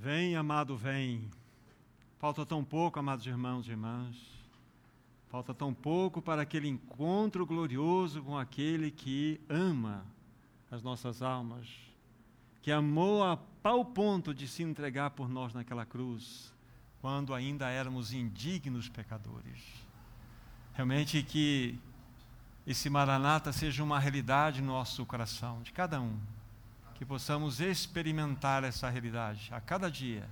Vem, amado, vem. Falta tão pouco, amados irmãos e irmãs. Falta tão pouco para aquele encontro glorioso com aquele que ama as nossas almas, que amou a tal ponto de se entregar por nós naquela cruz, quando ainda éramos indignos pecadores. Realmente que esse Maranata seja uma realidade no nosso coração, de cada um que possamos experimentar essa realidade a cada dia.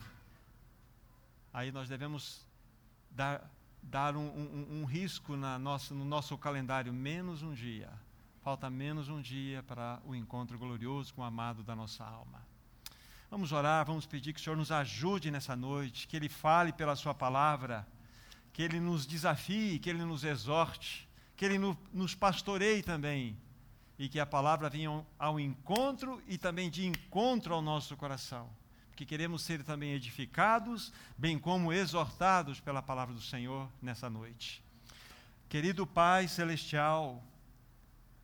Aí nós devemos dar, dar um, um, um risco na nossa, no nosso calendário, menos um dia. Falta menos um dia para o encontro glorioso com o amado da nossa alma. Vamos orar, vamos pedir que o Senhor nos ajude nessa noite, que Ele fale pela Sua palavra, que Ele nos desafie, que Ele nos exorte, que Ele no, nos pastoreie também e que a palavra venha ao encontro e também de encontro ao nosso coração. Porque queremos ser também edificados, bem como exortados pela palavra do Senhor nessa noite. Querido Pai Celestial,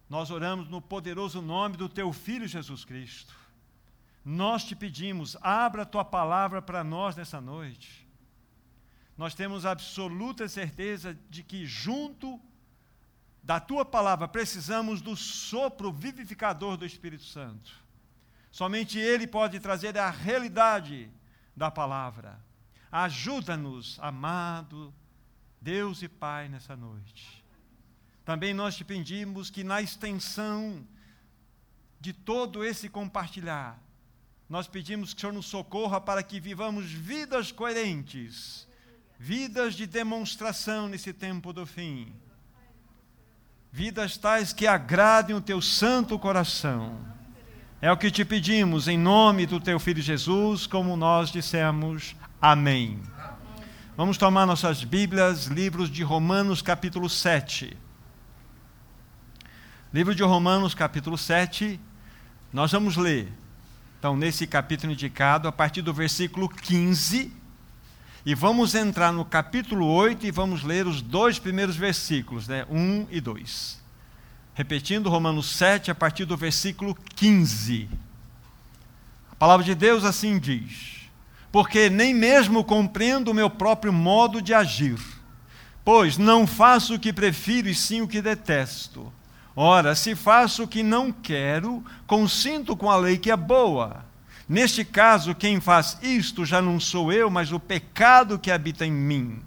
nós oramos no poderoso nome do Teu Filho Jesus Cristo. Nós te pedimos, abra a Tua palavra para nós nessa noite. Nós temos absoluta certeza de que junto da tua palavra, precisamos do sopro vivificador do Espírito Santo. Somente Ele pode trazer a realidade da palavra. Ajuda-nos, amado Deus e Pai, nessa noite. Também nós te pedimos que na extensão de todo esse compartilhar, nós pedimos que o Senhor nos socorra para que vivamos vidas coerentes, vidas de demonstração nesse tempo do fim vidas tais que agradem o teu santo coração. É o que te pedimos em nome do teu filho Jesus, como nós dissemos. Amém. Vamos tomar nossas Bíblias, livros de Romanos, capítulo 7. Livro de Romanos, capítulo 7, nós vamos ler. Então, nesse capítulo indicado, a partir do versículo 15 e vamos entrar no capítulo 8 e vamos ler os dois primeiros versículos, né? 1 e 2. Repetindo Romanos 7, a partir do versículo 15. A palavra de Deus assim diz: Porque nem mesmo compreendo o meu próprio modo de agir, pois não faço o que prefiro e sim o que detesto. Ora, se faço o que não quero, consinto com a lei que é boa. Neste caso, quem faz isto já não sou eu, mas o pecado que habita em mim.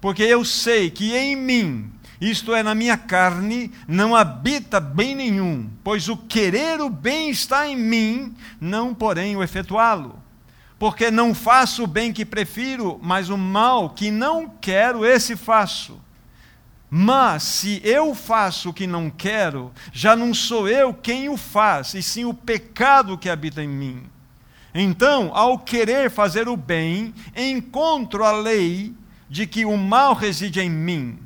Porque eu sei que em mim, isto é, na minha carne, não habita bem nenhum, pois o querer o bem está em mim, não porém o efetuá-lo. Porque não faço o bem que prefiro, mas o mal que não quero, esse faço. Mas se eu faço o que não quero, já não sou eu quem o faz, e sim o pecado que habita em mim. Então, ao querer fazer o bem, encontro a lei de que o mal reside em mim.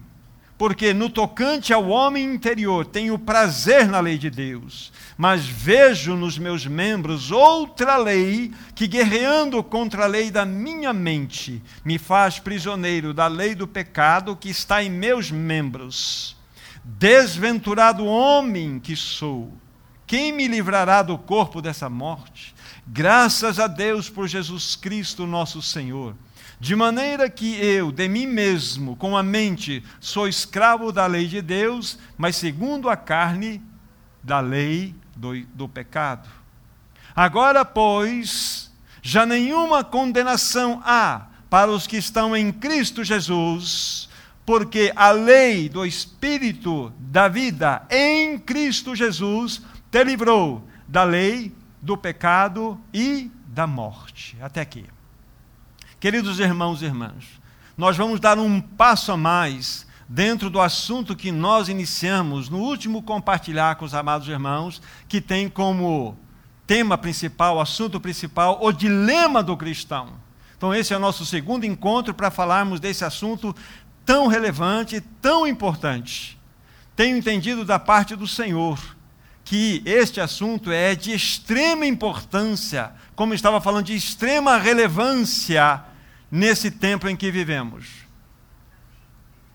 Porque no tocante ao homem interior tenho prazer na lei de Deus, mas vejo nos meus membros outra lei que, guerreando contra a lei da minha mente, me faz prisioneiro da lei do pecado que está em meus membros. Desventurado homem que sou, quem me livrará do corpo dessa morte? Graças a Deus por Jesus Cristo, nosso Senhor. De maneira que eu, de mim mesmo, com a mente, sou escravo da lei de Deus, mas segundo a carne, da lei do, do pecado. Agora, pois, já nenhuma condenação há para os que estão em Cristo Jesus, porque a lei do Espírito da vida em Cristo Jesus te livrou da lei do pecado e da morte. Até aqui. Queridos irmãos e irmãs, nós vamos dar um passo a mais dentro do assunto que nós iniciamos no último compartilhar com os amados irmãos, que tem como tema principal, assunto principal, o dilema do cristão. Então, esse é o nosso segundo encontro para falarmos desse assunto tão relevante, tão importante. Tenho entendido da parte do Senhor que este assunto é de extrema importância, como estava falando, de extrema relevância nesse tempo em que vivemos.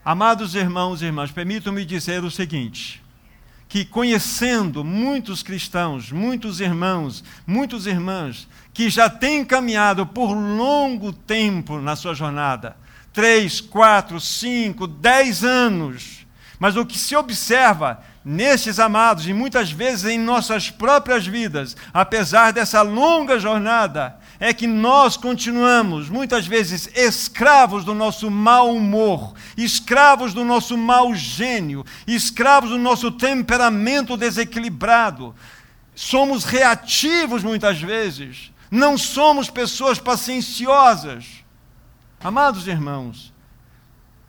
Amados irmãos e irmãs, permitam-me dizer o seguinte: que conhecendo muitos cristãos, muitos irmãos, muitas irmãs, que já têm caminhado por longo tempo na sua jornada três, quatro, cinco, dez anos. Mas o que se observa nestes amados, e muitas vezes em nossas próprias vidas, apesar dessa longa jornada, é que nós continuamos, muitas vezes, escravos do nosso mau humor, escravos do nosso mau gênio, escravos do nosso temperamento desequilibrado. Somos reativos muitas vezes, não somos pessoas pacienciosas. Amados irmãos,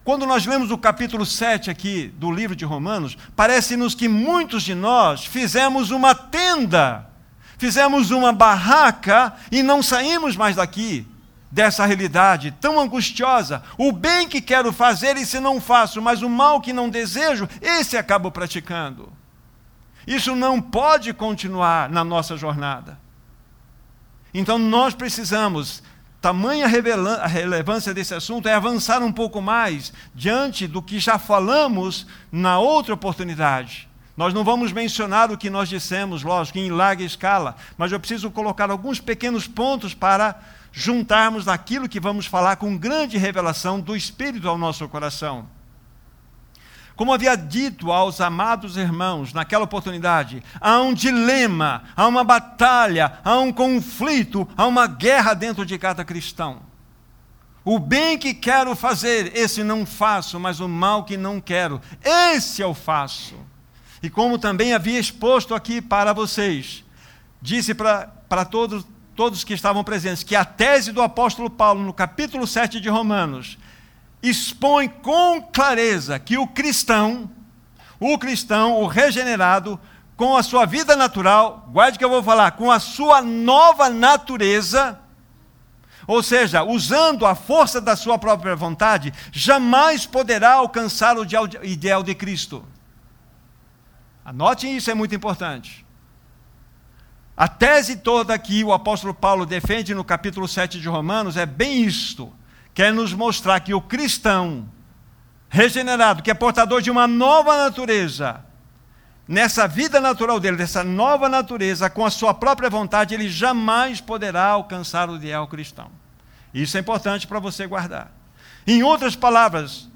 quando nós lemos o capítulo 7 aqui do livro de Romanos, parece-nos que muitos de nós fizemos uma tenda fizemos uma barraca e não saímos mais daqui, dessa realidade tão angustiosa. O bem que quero fazer, esse não faço, mas o mal que não desejo, esse acabo praticando. Isso não pode continuar na nossa jornada. Então nós precisamos, tamanha a relevância desse assunto é avançar um pouco mais diante do que já falamos na outra oportunidade. Nós não vamos mencionar o que nós dissemos, lógico, em larga escala, mas eu preciso colocar alguns pequenos pontos para juntarmos naquilo que vamos falar com grande revelação do Espírito ao nosso coração. Como havia dito aos amados irmãos naquela oportunidade, há um dilema, há uma batalha, há um conflito, há uma guerra dentro de cada cristão. O bem que quero fazer, esse não faço, mas o mal que não quero, esse eu faço. E como também havia exposto aqui para vocês, disse para todos, todos que estavam presentes que a tese do apóstolo Paulo, no capítulo 7 de Romanos, expõe com clareza que o cristão, o cristão, o regenerado, com a sua vida natural, guarde que eu vou falar, com a sua nova natureza, ou seja, usando a força da sua própria vontade, jamais poderá alcançar o ideal de Cristo. Anotem isso, é muito importante. A tese toda que o apóstolo Paulo defende no capítulo 7 de Romanos é bem isto: quer nos mostrar que o cristão regenerado, que é portador de uma nova natureza, nessa vida natural dele, dessa nova natureza, com a sua própria vontade, ele jamais poderá alcançar o ideal cristão. Isso é importante para você guardar. Em outras palavras,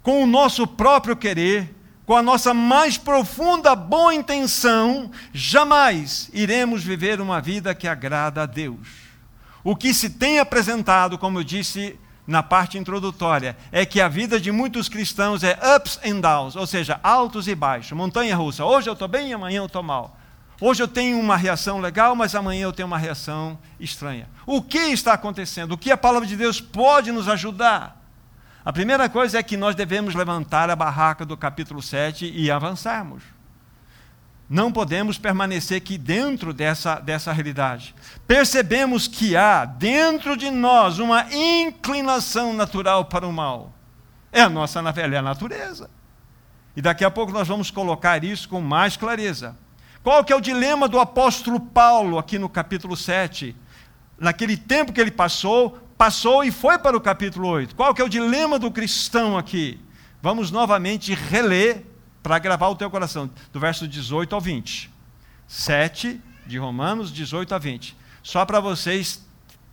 com o nosso próprio querer, com a nossa mais profunda boa intenção, jamais iremos viver uma vida que agrada a Deus. O que se tem apresentado, como eu disse na parte introdutória, é que a vida de muitos cristãos é ups and downs, ou seja, altos e baixos, montanha russa. Hoje eu estou bem, amanhã eu estou mal. Hoje eu tenho uma reação legal, mas amanhã eu tenho uma reação estranha. O que está acontecendo? O que a palavra de Deus pode nos ajudar? A primeira coisa é que nós devemos levantar a barraca do capítulo 7 e avançarmos. Não podemos permanecer aqui dentro dessa, dessa realidade. Percebemos que há dentro de nós uma inclinação natural para o mal. É a nossa é a natureza. E daqui a pouco nós vamos colocar isso com mais clareza. Qual que é o dilema do apóstolo Paulo aqui no capítulo 7? Naquele tempo que ele passou, passou e foi para o capítulo 8. Qual que é o dilema do cristão aqui? Vamos novamente reler para gravar o teu coração, do verso 18 ao 20. 7 de Romanos, 18 a 20. Só para vocês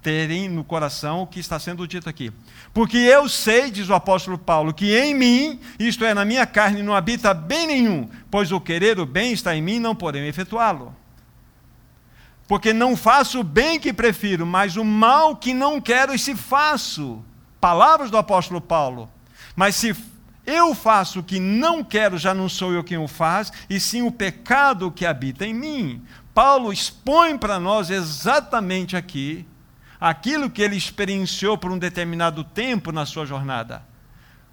terem no coração o que está sendo dito aqui. Porque eu sei, diz o apóstolo Paulo, que em mim, isto é, na minha carne, não habita bem nenhum, pois o querer o bem está em mim, não porém efetuá-lo. Porque não faço o bem que prefiro, mas o mal que não quero e se faço. Palavras do apóstolo Paulo. Mas se eu faço o que não quero, já não sou eu quem o faz, e sim o pecado que habita em mim. Paulo expõe para nós exatamente aqui aquilo que ele experienciou por um determinado tempo na sua jornada.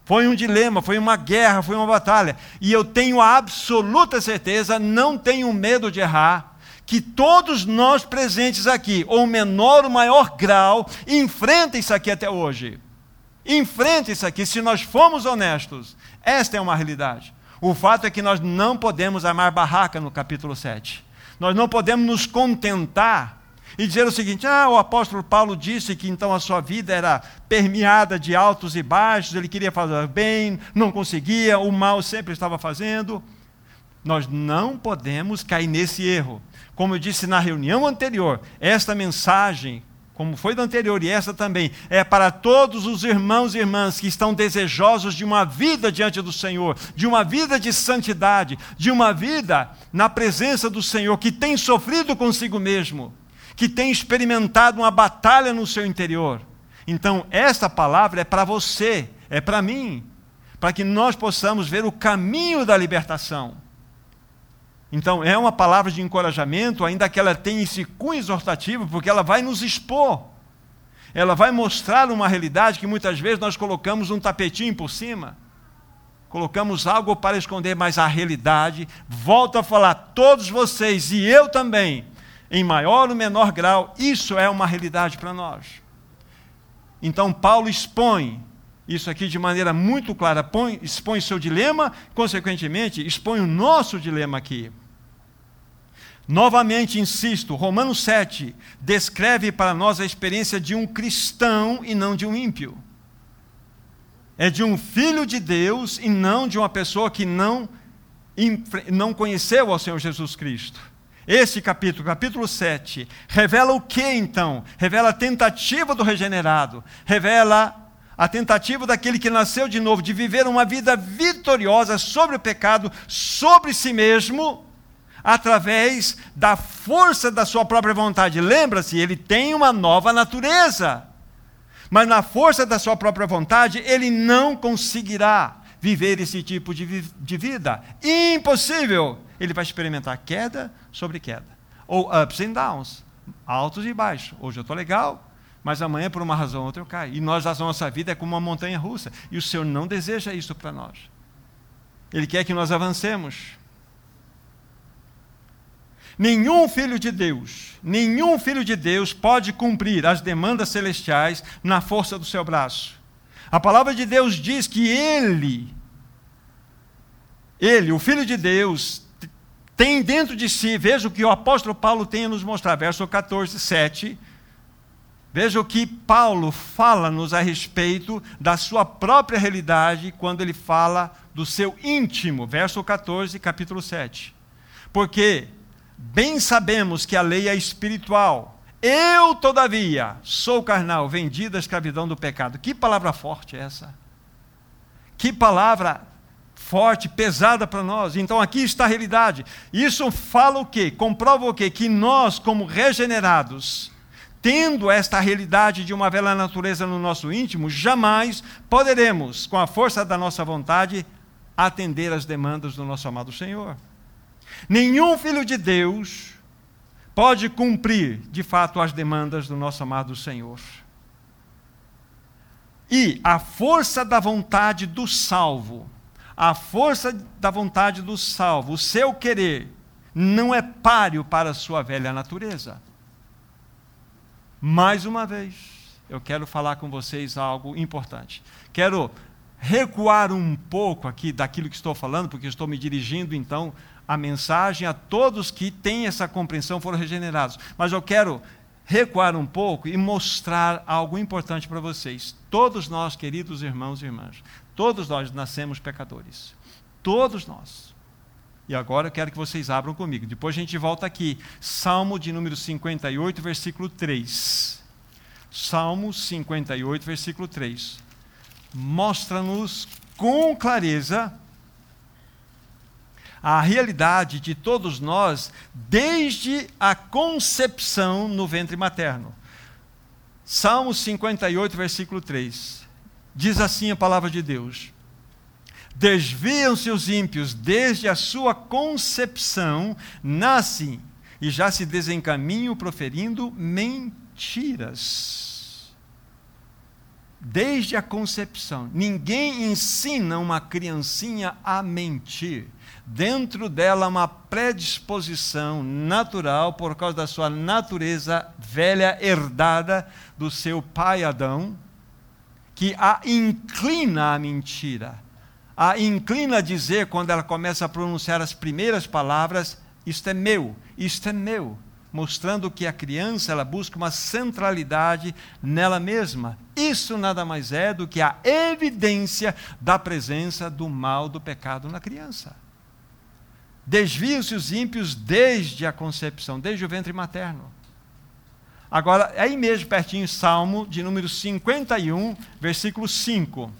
Foi um dilema, foi uma guerra, foi uma batalha. E eu tenho a absoluta certeza, não tenho medo de errar, que todos nós presentes aqui, ou menor ou maior grau, enfrentem isso aqui até hoje. Enfrente isso aqui, se nós formos honestos. Esta é uma realidade. O fato é que nós não podemos amar barraca no capítulo 7. Nós não podemos nos contentar e dizer o seguinte: ah, o apóstolo Paulo disse que então a sua vida era permeada de altos e baixos, ele queria fazer bem, não conseguia, o mal sempre estava fazendo. Nós não podemos cair nesse erro. Como eu disse na reunião anterior, esta mensagem, como foi da anterior e esta também, é para todos os irmãos e irmãs que estão desejosos de uma vida diante do Senhor, de uma vida de santidade, de uma vida na presença do Senhor, que tem sofrido consigo mesmo, que tem experimentado uma batalha no seu interior. Então, esta palavra é para você, é para mim, para que nós possamos ver o caminho da libertação. Então, é uma palavra de encorajamento, ainda que ela tenha esse cunho exortativo, porque ela vai nos expor. Ela vai mostrar uma realidade que muitas vezes nós colocamos um tapetinho por cima. Colocamos algo para esconder, mas a realidade, volto a falar, todos vocês e eu também, em maior ou menor grau, isso é uma realidade para nós. Então, Paulo expõe isso aqui de maneira muito clara, põe, expõe seu dilema, consequentemente, expõe o nosso dilema aqui. Novamente insisto, Romanos 7 descreve para nós a experiência de um cristão e não de um ímpio. É de um filho de Deus e não de uma pessoa que não, não conheceu ao Senhor Jesus Cristo. Esse capítulo, capítulo 7, revela o que então? Revela a tentativa do regenerado, revela a tentativa daquele que nasceu de novo de viver uma vida vitoriosa sobre o pecado, sobre si mesmo, através da força da sua própria vontade. Lembra-se, ele tem uma nova natureza. Mas na força da sua própria vontade, ele não conseguirá viver esse tipo de, de vida. Impossível! Ele vai experimentar queda sobre queda. Ou ups and downs, altos e baixos. Hoje eu estou legal, mas amanhã, por uma razão ou outra, eu caio. E nós, a nossa vida é como uma montanha russa. E o Senhor não deseja isso para nós. Ele quer que nós avancemos. Nenhum filho de Deus, nenhum filho de Deus pode cumprir as demandas celestiais na força do seu braço. A palavra de Deus diz que ele, ele, o filho de Deus, tem dentro de si, veja o que o apóstolo Paulo tem a nos mostrar, verso 14, 7. Veja o que Paulo fala-nos a respeito da sua própria realidade quando ele fala do seu íntimo, verso 14, capítulo 7. Porque bem sabemos que a lei é espiritual. Eu, todavia, sou carnal, vendido à escravidão do pecado. Que palavra forte é essa? Que palavra forte, pesada para nós. Então aqui está a realidade. Isso fala o quê? Comprova o quê? Que nós, como regenerados, tendo esta realidade de uma velha natureza no nosso íntimo, jamais poderemos, com a força da nossa vontade, atender às demandas do nosso amado Senhor. Nenhum filho de Deus pode cumprir, de fato, as demandas do nosso amado Senhor. E a força da vontade do salvo a força da vontade do salvo, o seu querer, não é páreo para a sua velha natureza. Mais uma vez, eu quero falar com vocês algo importante. Quero recuar um pouco aqui daquilo que estou falando, porque estou me dirigindo então a mensagem a todos que têm essa compreensão, foram regenerados. Mas eu quero recuar um pouco e mostrar algo importante para vocês. Todos nós, queridos irmãos e irmãs, Todos nós nascemos pecadores. Todos nós. E agora eu quero que vocês abram comigo. Depois a gente volta aqui. Salmo de número 58, versículo 3. Salmo 58, versículo 3. Mostra-nos com clareza a realidade de todos nós desde a concepção no ventre materno. Salmo 58, versículo 3. Diz assim a palavra de Deus: Desviam-se os ímpios desde a sua concepção, nascem e já se desencaminham proferindo mentiras. Desde a concepção, ninguém ensina uma criancinha a mentir. Dentro dela, uma predisposição natural, por causa da sua natureza velha, herdada do seu pai Adão, que a inclina à mentira. A inclina a dizer, quando ela começa a pronunciar as primeiras palavras, isto é meu, isto é meu, mostrando que a criança ela busca uma centralidade nela mesma. Isso nada mais é do que a evidência da presença do mal do pecado na criança. Desviam-se os ímpios desde a concepção, desde o ventre materno. Agora, é aí mesmo, pertinho, Salmo de número 51, versículo 5.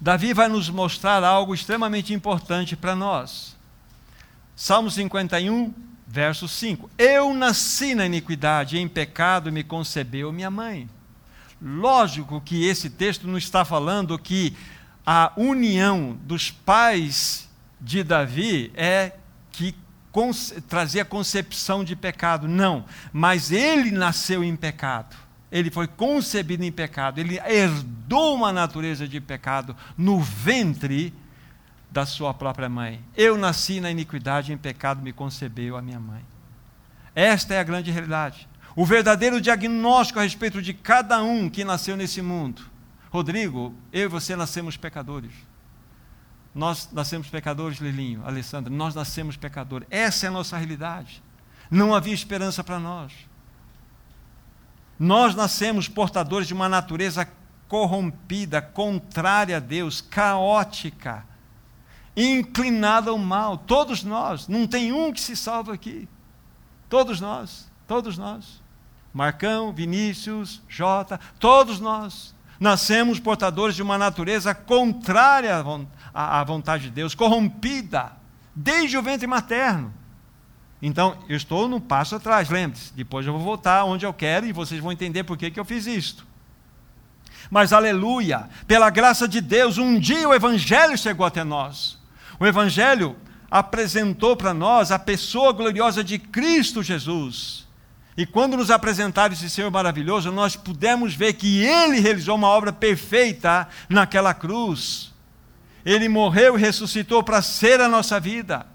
Davi vai nos mostrar algo extremamente importante para nós. Salmo 51, verso 5. Eu nasci na iniquidade, em pecado me concebeu minha mãe. Lógico que esse texto não está falando que a união dos pais de Davi é que trazia concepção de pecado. Não, mas ele nasceu em pecado. Ele foi concebido em pecado, ele herdou uma natureza de pecado no ventre da sua própria mãe. Eu nasci na iniquidade, em pecado me concebeu a minha mãe. Esta é a grande realidade. O verdadeiro diagnóstico a respeito de cada um que nasceu nesse mundo. Rodrigo, eu e você nascemos pecadores. Nós nascemos pecadores, Lilinho, Alessandra, nós nascemos pecadores. Essa é a nossa realidade. Não havia esperança para nós. Nós nascemos portadores de uma natureza corrompida, contrária a Deus, caótica, inclinada ao mal. Todos nós, não tem um que se salva aqui. Todos nós, todos nós. Marcão, Vinícius, Jota, todos nós nascemos portadores de uma natureza contrária à vontade de Deus, corrompida, desde o ventre materno. Então, eu estou num passo atrás, lembre-se. Depois eu vou voltar onde eu quero e vocês vão entender por que, que eu fiz isto. Mas, aleluia, pela graça de Deus, um dia o Evangelho chegou até nós. O Evangelho apresentou para nós a pessoa gloriosa de Cristo Jesus. E quando nos apresentaram esse Senhor maravilhoso, nós pudemos ver que Ele realizou uma obra perfeita naquela cruz. Ele morreu e ressuscitou para ser a nossa vida.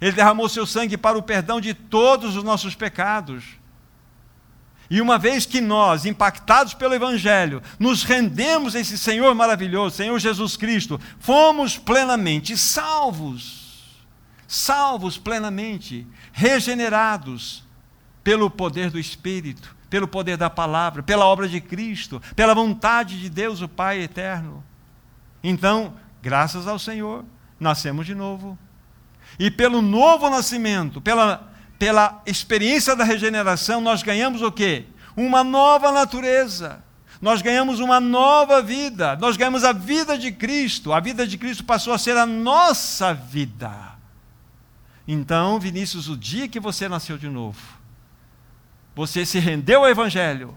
Ele derramou seu sangue para o perdão de todos os nossos pecados. E uma vez que nós, impactados pelo Evangelho, nos rendemos a esse Senhor maravilhoso, Senhor Jesus Cristo, fomos plenamente salvos. Salvos plenamente, regenerados pelo poder do Espírito, pelo poder da palavra, pela obra de Cristo, pela vontade de Deus, o Pai eterno. Então, graças ao Senhor, nascemos de novo e pelo novo nascimento, pela, pela experiência da regeneração, nós ganhamos o quê? Uma nova natureza. Nós ganhamos uma nova vida. Nós ganhamos a vida de Cristo. A vida de Cristo passou a ser a nossa vida. Então, Vinícius, o dia que você nasceu de novo, você se rendeu ao Evangelho,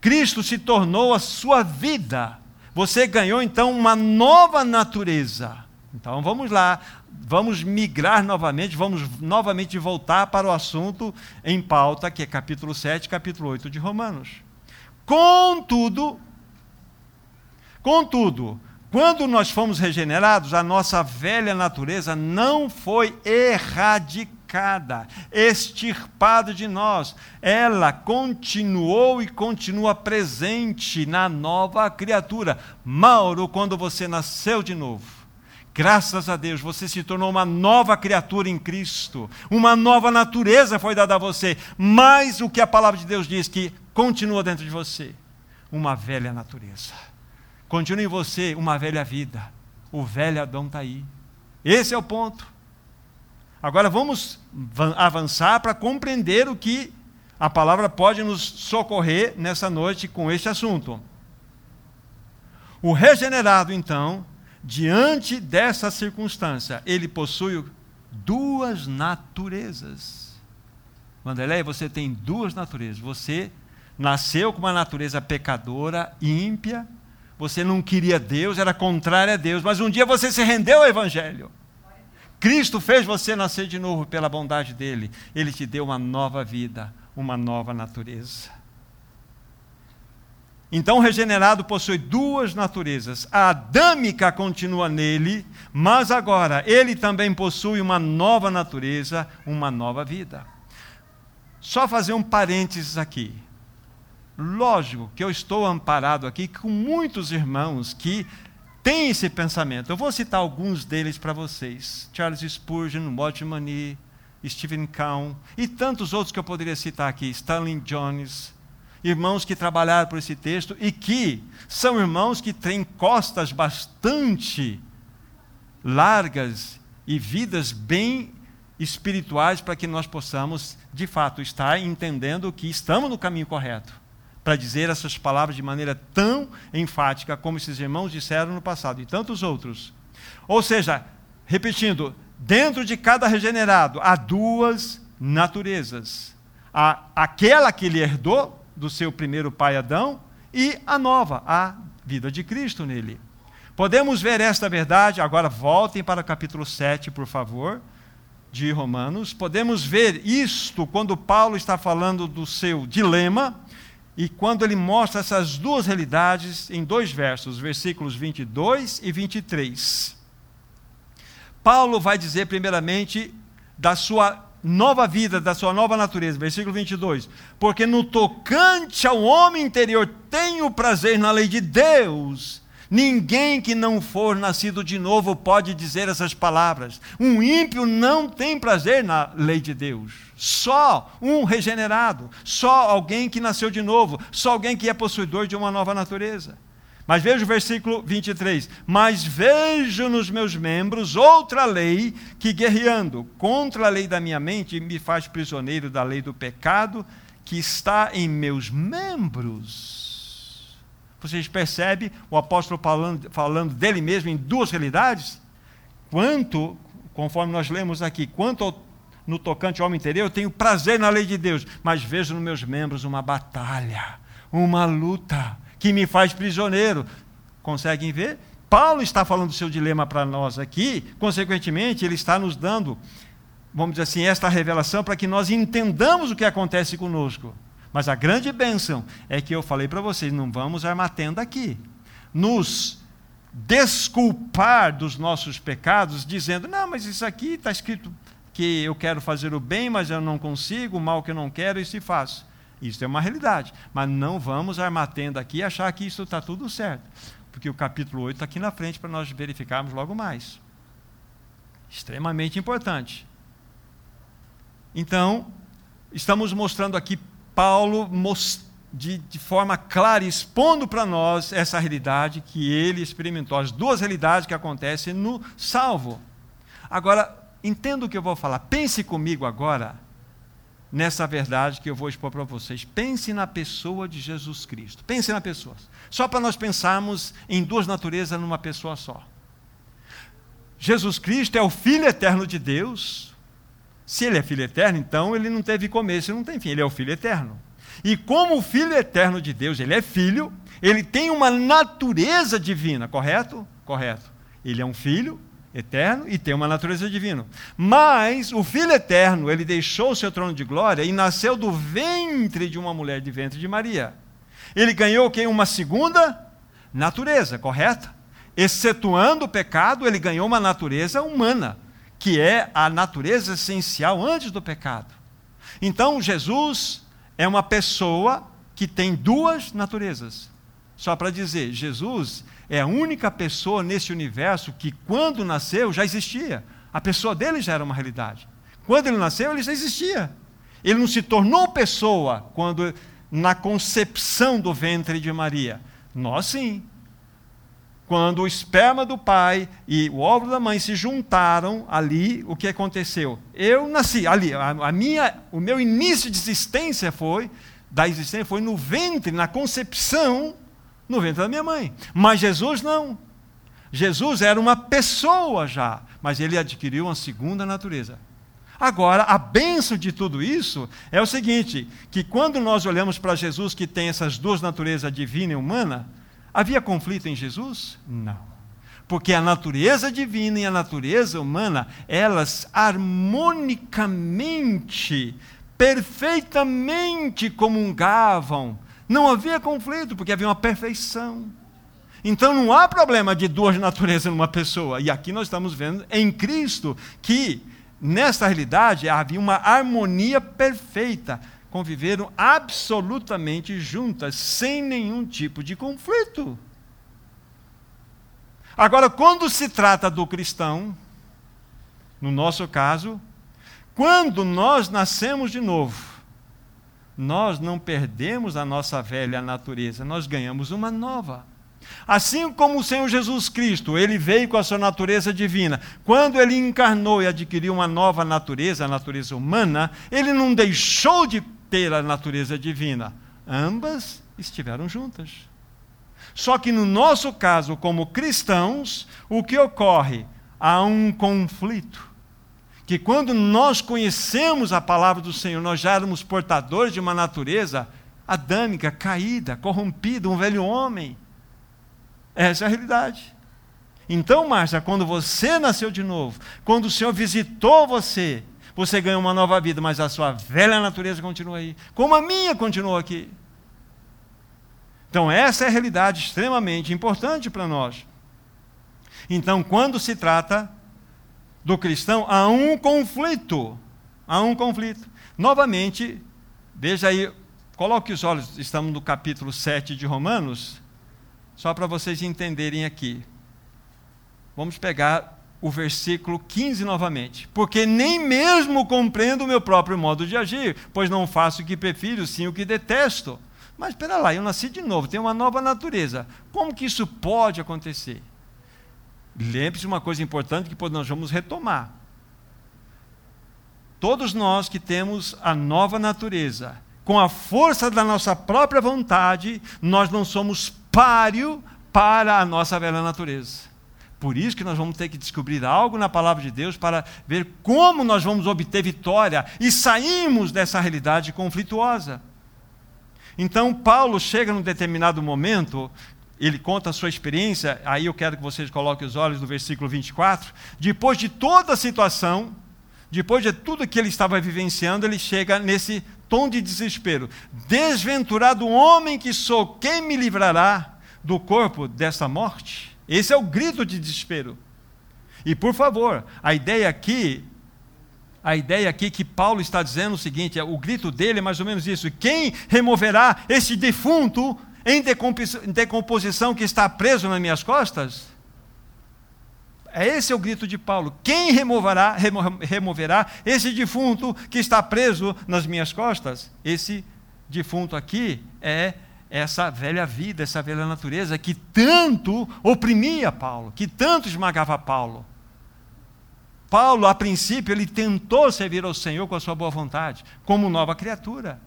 Cristo se tornou a sua vida. Você ganhou então uma nova natureza. Então vamos lá, vamos migrar novamente, vamos novamente voltar para o assunto em pauta, que é capítulo 7, capítulo 8 de Romanos. Contudo, contudo, quando nós fomos regenerados, a nossa velha natureza não foi erradicada, extirpada de nós. Ela continuou e continua presente na nova criatura. Mauro, quando você nasceu de novo, Graças a Deus, você se tornou uma nova criatura em Cristo. Uma nova natureza foi dada a você. Mas o que a palavra de Deus diz que continua dentro de você, uma velha natureza. Continua em você uma velha vida. O velho Adão está aí. Esse é o ponto. Agora vamos avançar para compreender o que a palavra pode nos socorrer nessa noite com este assunto. O regenerado, então, diante dessa circunstância, ele possui duas naturezas. Vanderlei, você tem duas naturezas. Você nasceu com uma natureza pecadora, ímpia, você não queria Deus, era contrário a Deus, mas um dia você se rendeu ao Evangelho. Cristo fez você nascer de novo pela bondade dele. Ele te deu uma nova vida, uma nova natureza. Então, o regenerado possui duas naturezas. A adâmica continua nele, mas agora ele também possui uma nova natureza, uma nova vida. Só fazer um parênteses aqui. Lógico que eu estou amparado aqui com muitos irmãos que têm esse pensamento. Eu vou citar alguns deles para vocês: Charles Spurgeon, Watchman Nee, Stephen Cowan e tantos outros que eu poderia citar aqui, Stanley Jones irmãos que trabalharam por esse texto e que são irmãos que têm costas bastante largas e vidas bem espirituais para que nós possamos, de fato, estar entendendo que estamos no caminho correto. Para dizer essas palavras de maneira tão enfática como esses irmãos disseram no passado e tantos outros. Ou seja, repetindo, dentro de cada regenerado há duas naturezas: há aquela que ele herdou do seu primeiro pai Adão e a nova, a vida de Cristo nele. Podemos ver esta verdade, agora voltem para o capítulo 7, por favor, de Romanos. Podemos ver isto quando Paulo está falando do seu dilema e quando ele mostra essas duas realidades em dois versos, versículos 22 e 23. Paulo vai dizer, primeiramente, da sua nova vida, da sua nova natureza. Versículo 22. Porque no tocante ao homem interior tenho prazer na lei de Deus. Ninguém que não for nascido de novo pode dizer essas palavras. Um ímpio não tem prazer na lei de Deus. Só um regenerado, só alguém que nasceu de novo, só alguém que é possuidor de uma nova natureza. Mas veja o versículo 23. Mas vejo nos meus membros outra lei que, guerreando contra a lei da minha mente, me faz prisioneiro da lei do pecado que está em meus membros. Vocês percebem o apóstolo falando, falando dele mesmo em duas realidades? Quanto, conforme nós lemos aqui, quanto ao, no tocante ao homem interior, eu tenho prazer na lei de Deus, mas vejo nos meus membros uma batalha, uma luta que me faz prisioneiro. Conseguem ver? Paulo está falando do seu dilema para nós aqui, consequentemente, ele está nos dando, vamos dizer assim, esta revelação para que nós entendamos o que acontece conosco. Mas a grande bênção é que eu falei para vocês: não vamos armar tenda aqui. Nos desculpar dos nossos pecados, dizendo, não, mas isso aqui está escrito que eu quero fazer o bem, mas eu não consigo, o mal que eu não quero, e se faço. Isso é uma realidade. Mas não vamos armar tenda aqui e achar que isso está tudo certo. Porque o capítulo 8 está aqui na frente para nós verificarmos logo mais. Extremamente importante. Então, estamos mostrando aqui Paulo de, de forma clara, expondo para nós essa realidade que ele experimentou, as duas realidades que acontecem no salvo. Agora, entenda o que eu vou falar. Pense comigo agora nessa verdade que eu vou expor para vocês. Pense na pessoa de Jesus Cristo. Pense na pessoa. Só para nós pensarmos em duas naturezas numa pessoa só. Jesus Cristo é o Filho eterno de Deus. Se ele é Filho eterno, então ele não teve começo, ele não tem fim, ele é o Filho eterno. E como o Filho eterno de Deus, ele é filho, ele tem uma natureza divina, correto? Correto. Ele é um filho, eterno e tem uma natureza divina. Mas o Filho eterno, ele deixou o seu trono de glória e nasceu do ventre de uma mulher de ventre de Maria. Ele ganhou o que? Uma segunda natureza, correta? Excetuando o pecado, ele ganhou uma natureza humana, que é a natureza essencial antes do pecado. Então, Jesus é uma pessoa que tem duas naturezas. Só para dizer, Jesus é a única pessoa nesse universo que, quando nasceu, já existia. A pessoa dele já era uma realidade. Quando ele nasceu, ele já existia. Ele não se tornou pessoa quando na concepção do ventre de Maria. Nós sim. Quando o esperma do pai e o óvulo da mãe se juntaram ali, o que aconteceu? Eu nasci ali, a, a minha, o meu início de existência foi da existência foi no ventre, na concepção no ventre da minha mãe. Mas Jesus não. Jesus era uma pessoa já, mas ele adquiriu uma segunda natureza. Agora, a benção de tudo isso é o seguinte: que quando nós olhamos para Jesus, que tem essas duas naturezas, divina e humana, havia conflito em Jesus? Não. Porque a natureza divina e a natureza humana, elas harmonicamente, perfeitamente comungavam não havia conflito, porque havia uma perfeição. Então não há problema de duas naturezas numa pessoa. E aqui nós estamos vendo em Cristo que, nessa realidade, havia uma harmonia perfeita. Conviveram absolutamente juntas, sem nenhum tipo de conflito. Agora, quando se trata do cristão, no nosso caso, quando nós nascemos de novo, nós não perdemos a nossa velha natureza, nós ganhamos uma nova. Assim como o Senhor Jesus Cristo, ele veio com a sua natureza divina. Quando ele encarnou e adquiriu uma nova natureza, a natureza humana, ele não deixou de ter a natureza divina. Ambas estiveram juntas. Só que no nosso caso, como cristãos, o que ocorre? Há um conflito. Que quando nós conhecemos a palavra do Senhor, nós já éramos portadores de uma natureza adâmica, caída, corrompida, um velho homem. Essa é a realidade. Então, Márcia, quando você nasceu de novo, quando o Senhor visitou você, você ganhou uma nova vida, mas a sua velha natureza continua aí, como a minha continua aqui. Então, essa é a realidade extremamente importante para nós. Então, quando se trata do cristão, há um conflito. Há um conflito. Novamente, veja aí, coloque os olhos, estamos no capítulo 7 de Romanos, só para vocês entenderem aqui. Vamos pegar o versículo 15 novamente. Porque nem mesmo compreendo o meu próprio modo de agir, pois não faço o que prefiro, sim o que detesto. Mas espera lá, eu nasci de novo, tenho uma nova natureza. Como que isso pode acontecer? Lembre-se de uma coisa importante que nós vamos retomar. Todos nós que temos a nova natureza, com a força da nossa própria vontade, nós não somos páreo para a nossa velha natureza. Por isso que nós vamos ter que descobrir algo na palavra de Deus para ver como nós vamos obter vitória e sairmos dessa realidade conflituosa. Então, Paulo chega num determinado momento, ele conta a sua experiência, aí eu quero que vocês coloquem os olhos no versículo 24. Depois de toda a situação, depois de tudo que ele estava vivenciando, ele chega nesse tom de desespero: Desventurado homem que sou, quem me livrará do corpo desta morte? Esse é o grito de desespero. E por favor, a ideia aqui a ideia aqui que Paulo está dizendo o seguinte: é, o grito dele é mais ou menos isso. Quem removerá esse defunto em decomposição que está preso nas minhas costas? É esse é o grito de Paulo. Quem removerá, removerá esse defunto que está preso nas minhas costas? Esse defunto aqui é essa velha vida, essa velha natureza que tanto oprimia Paulo, que tanto esmagava Paulo. Paulo, a princípio, ele tentou servir ao Senhor com a sua boa vontade, como nova criatura.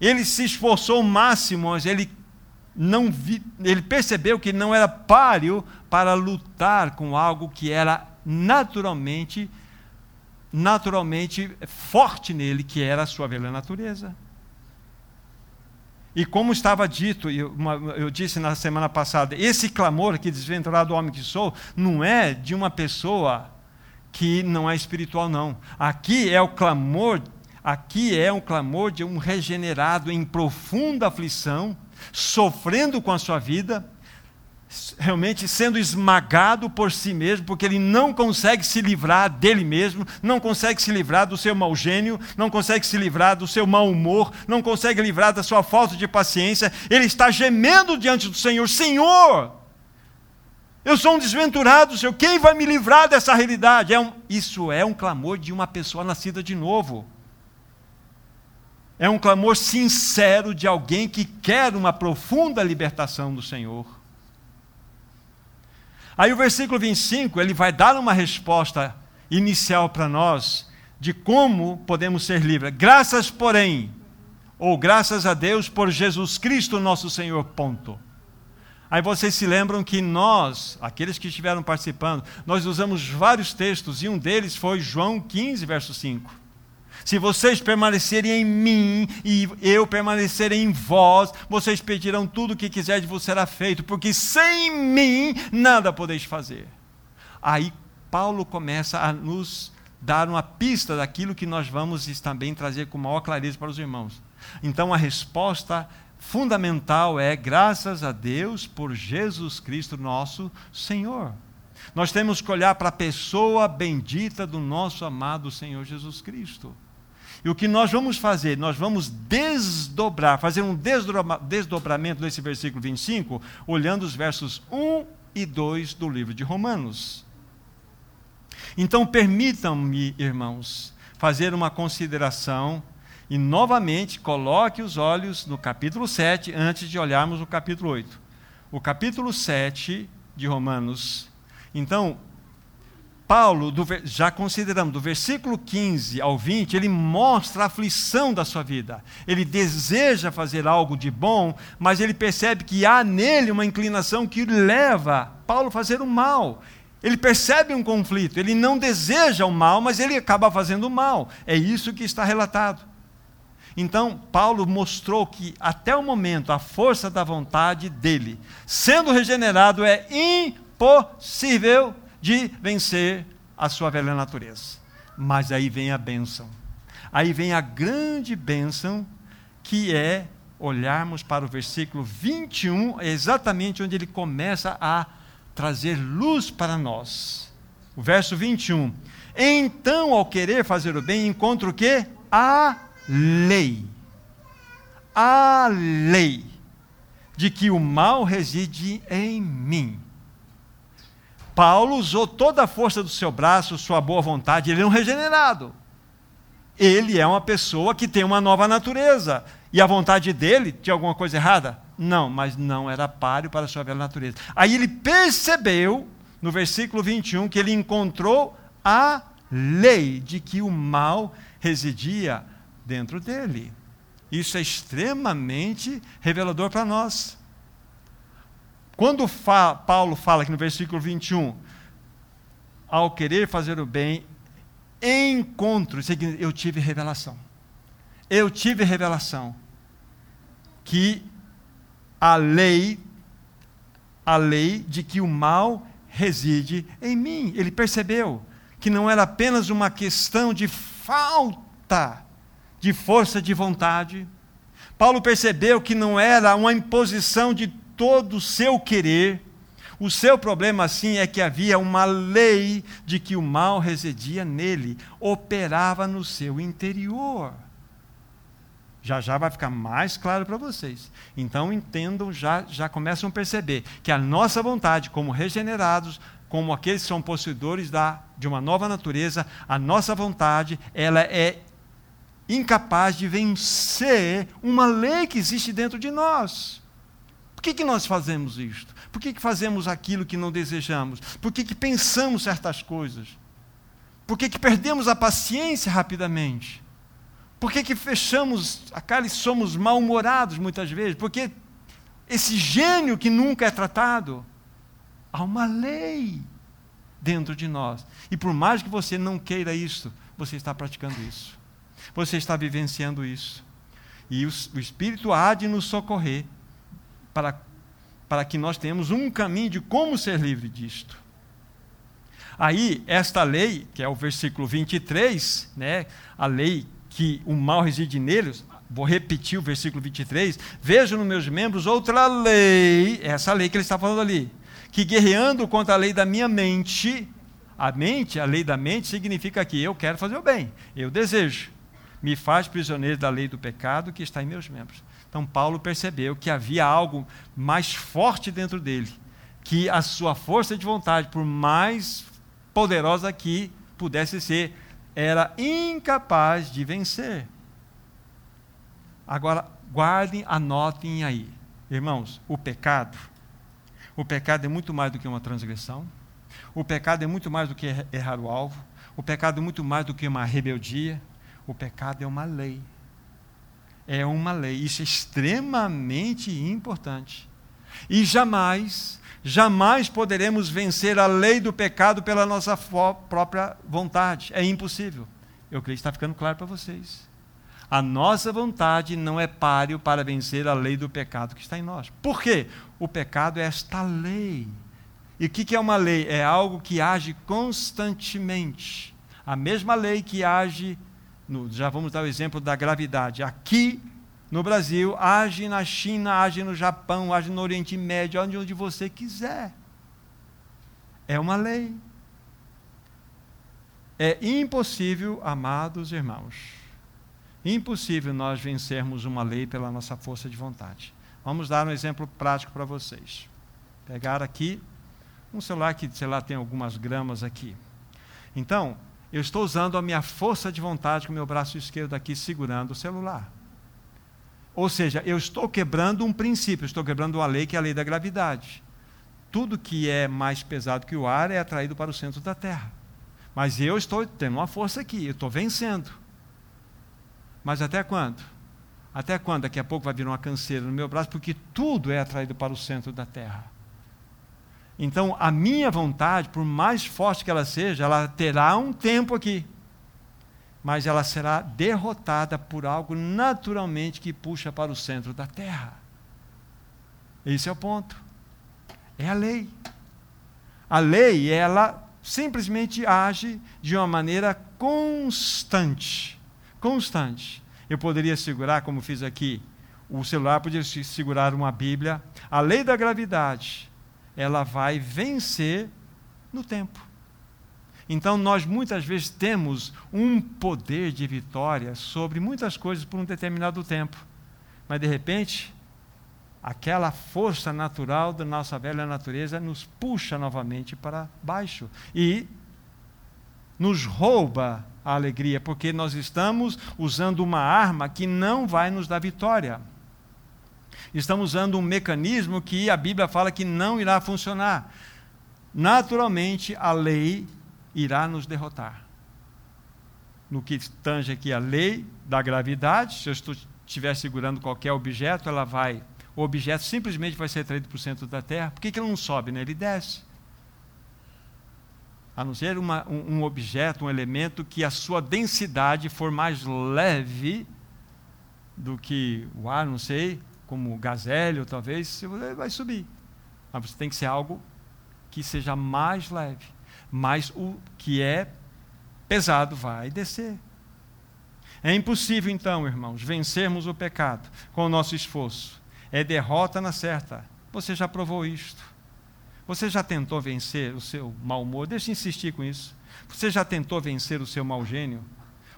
Ele se esforçou o máximo, mas ele não vi, ele percebeu que não era páreo para lutar com algo que era naturalmente naturalmente forte nele, que era a sua velha natureza. E como estava dito, eu, eu disse na semana passada, esse clamor que desventurado homem que sou, não é de uma pessoa que não é espiritual, não. Aqui é o clamor, aqui é um clamor de um regenerado em profunda aflição, sofrendo com a sua vida, realmente sendo esmagado por si mesmo, porque ele não consegue se livrar dele mesmo, não consegue se livrar do seu mau gênio, não consegue se livrar do seu mau humor, não consegue livrar da sua falta de paciência, ele está gemendo diante do Senhor: Senhor, eu sou um desventurado, Senhor. Quem vai me livrar dessa realidade? É um, isso é um clamor de uma pessoa nascida de novo. É um clamor sincero de alguém que quer uma profunda libertação do Senhor. Aí o versículo 25, ele vai dar uma resposta inicial para nós de como podemos ser livres. Graças, porém, ou graças a Deus por Jesus Cristo, nosso Senhor, ponto. Aí vocês se lembram que nós, aqueles que estiveram participando, nós usamos vários textos e um deles foi João 15, verso 5. Se vocês permanecerem em mim e eu permanecer em vós, vocês pedirão tudo o que quiser de vos será feito, porque sem mim nada podeis fazer. Aí Paulo começa a nos dar uma pista daquilo que nós vamos também trazer com maior clareza para os irmãos. Então a resposta fundamental é graças a Deus por Jesus Cristo, nosso Senhor. Nós temos que olhar para a pessoa bendita do nosso amado Senhor Jesus Cristo. E o que nós vamos fazer? Nós vamos desdobrar, fazer um desdobramento desse versículo 25, olhando os versos 1 e 2 do livro de Romanos. Então, permitam-me, irmãos, fazer uma consideração e novamente coloque os olhos no capítulo 7 antes de olharmos o capítulo 8. o capítulo 7 de Romanos. Então, Paulo, do, já consideramos, do versículo 15 ao 20, ele mostra a aflição da sua vida. Ele deseja fazer algo de bom, mas ele percebe que há nele uma inclinação que leva Paulo a fazer o mal. Ele percebe um conflito, ele não deseja o mal, mas ele acaba fazendo o mal. É isso que está relatado. Então, Paulo mostrou que até o momento a força da vontade dele, sendo regenerado, é impossível de vencer a sua velha natureza. Mas aí vem a bênção. Aí vem a grande bênção, que é olharmos para o versículo 21, exatamente onde ele começa a trazer luz para nós. O verso 21. Então, ao querer fazer o bem, encontra o quê? A lei. A lei de que o mal reside em mim. Paulo usou toda a força do seu braço, sua boa vontade, ele é um regenerado. Ele é uma pessoa que tem uma nova natureza. E a vontade dele tinha alguma coisa errada? Não, mas não era páreo para a sua velha natureza. Aí ele percebeu, no versículo 21, que ele encontrou a lei de que o mal residia dentro dele. Isso é extremamente revelador para nós. Quando fa Paulo fala aqui no versículo 21, ao querer fazer o bem, encontro, eu tive revelação. Eu tive revelação que a lei, a lei de que o mal reside em mim. Ele percebeu que não era apenas uma questão de falta de força de vontade. Paulo percebeu que não era uma imposição de todo o seu querer. O seu problema, sim, é que havia uma lei de que o mal residia nele, operava no seu interior. Já já vai ficar mais claro para vocês. Então entendam, já, já começam a perceber que a nossa vontade, como regenerados, como aqueles que são possuidores da, de uma nova natureza, a nossa vontade, ela é incapaz de vencer uma lei que existe dentro de nós. Por que, que nós fazemos isto? Por que, que fazemos aquilo que não desejamos? Por que, que pensamos certas coisas? Por que, que perdemos a paciência rapidamente? Por que, que fechamos a cara e somos mal-humorados muitas vezes? Porque esse gênio que nunca é tratado, há uma lei dentro de nós. E por mais que você não queira isso, você está praticando isso. Você está vivenciando isso. E o, o Espírito há de nos socorrer para, para que nós tenhamos um caminho de como ser livre disto. Aí, esta lei, que é o versículo 23, né, a lei que o mal reside neles, vou repetir o versículo 23, vejo nos meus membros outra lei, essa lei que ele está falando ali, que guerreando contra a lei da minha mente, a mente, a lei da mente significa que eu quero fazer o bem, eu desejo me faz prisioneiro da lei do pecado que está em meus membros. Então, Paulo percebeu que havia algo mais forte dentro dele, que a sua força de vontade, por mais poderosa que pudesse ser, era incapaz de vencer. Agora, guardem, anotem aí. Irmãos, o pecado, o pecado é muito mais do que uma transgressão, o pecado é muito mais do que errar o alvo, o pecado é muito mais do que uma rebeldia, o pecado é uma lei. É uma lei. Isso é extremamente importante. E jamais, jamais poderemos vencer a lei do pecado pela nossa própria vontade. É impossível. Eu creio que está ficando claro para vocês. A nossa vontade não é páreo para vencer a lei do pecado que está em nós. Por quê? O pecado é esta lei. E o que é uma lei? É algo que age constantemente. A mesma lei que age no, já vamos dar o exemplo da gravidade. Aqui no Brasil, age na China, age no Japão, age no Oriente Médio, onde, onde você quiser. É uma lei. É impossível, amados irmãos, impossível nós vencermos uma lei pela nossa força de vontade. Vamos dar um exemplo prático para vocês. Pegar aqui um celular que, sei lá, tem algumas gramas aqui. Então, eu estou usando a minha força de vontade com o meu braço esquerdo aqui segurando o celular. Ou seja, eu estou quebrando um princípio, estou quebrando uma lei que é a lei da gravidade. Tudo que é mais pesado que o ar é atraído para o centro da Terra. Mas eu estou tendo uma força aqui, eu estou vencendo. Mas até quando? Até quando daqui a pouco vai vir uma canseira no meu braço? Porque tudo é atraído para o centro da Terra. Então, a minha vontade, por mais forte que ela seja, ela terá um tempo aqui. Mas ela será derrotada por algo naturalmente que puxa para o centro da Terra. Esse é o ponto. É a lei. A lei, ela simplesmente age de uma maneira constante. Constante. Eu poderia segurar, como fiz aqui, o celular poderia segurar uma Bíblia. A lei da gravidade, ela vai vencer no tempo. Então, nós muitas vezes temos um poder de vitória sobre muitas coisas por um determinado tempo. Mas, de repente, aquela força natural da nossa velha natureza nos puxa novamente para baixo e nos rouba a alegria, porque nós estamos usando uma arma que não vai nos dar vitória. Estamos usando um mecanismo que a Bíblia fala que não irá funcionar. Naturalmente, a lei irá nos derrotar. No que tange aqui a lei da gravidade, se eu estiver segurando qualquer objeto, ela vai o objeto simplesmente vai ser atraído para o centro da Terra. Por que, que ele não sobe? Né? Ele desce. A não ser uma, um, um objeto, um elemento que a sua densidade for mais leve do que o ar, não sei, como gazélio, talvez, você vai subir. Mas você tem que ser algo que seja mais leve. Mas o que é pesado vai descer. É impossível, então, irmãos, vencermos o pecado com o nosso esforço é derrota na certa. Você já provou isto. Você já tentou vencer o seu mau humor? Deixa eu insistir com isso. Você já tentou vencer o seu mau gênio?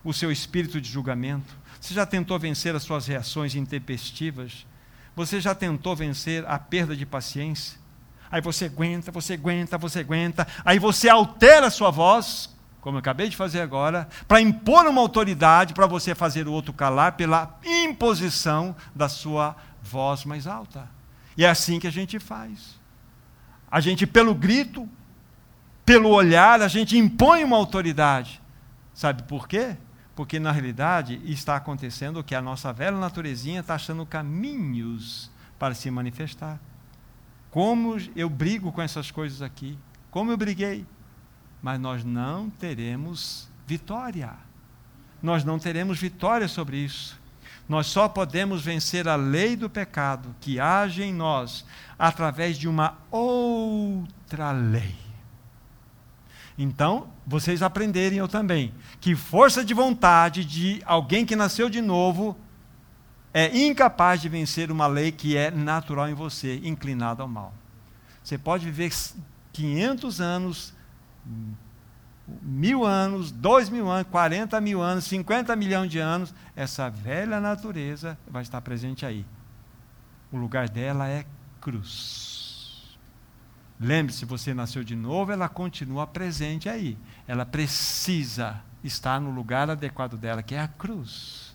O seu espírito de julgamento? Você já tentou vencer as suas reações intempestivas? Você já tentou vencer a perda de paciência? Aí você aguenta, você aguenta, você aguenta. Aí você altera a sua voz, como eu acabei de fazer agora, para impor uma autoridade para você fazer o outro calar pela imposição da sua voz mais alta. E é assim que a gente faz. A gente, pelo grito, pelo olhar, a gente impõe uma autoridade. Sabe por quê? Porque na realidade está acontecendo que a nossa velha naturezinha está achando caminhos para se manifestar. Como eu brigo com essas coisas aqui, como eu briguei, mas nós não teremos vitória. Nós não teremos vitória sobre isso. Nós só podemos vencer a lei do pecado que age em nós através de uma outra lei. Então, vocês aprenderem eu também que força de vontade de alguém que nasceu de novo é incapaz de vencer uma lei que é natural em você, inclinada ao mal. Você pode viver 500 anos mil anos, dois mil anos, quarenta mil anos, cinquenta milhões de anos, essa velha natureza vai estar presente aí. O lugar dela é cruz. Lembre-se, você nasceu de novo, ela continua presente aí. Ela precisa estar no lugar adequado dela, que é a cruz.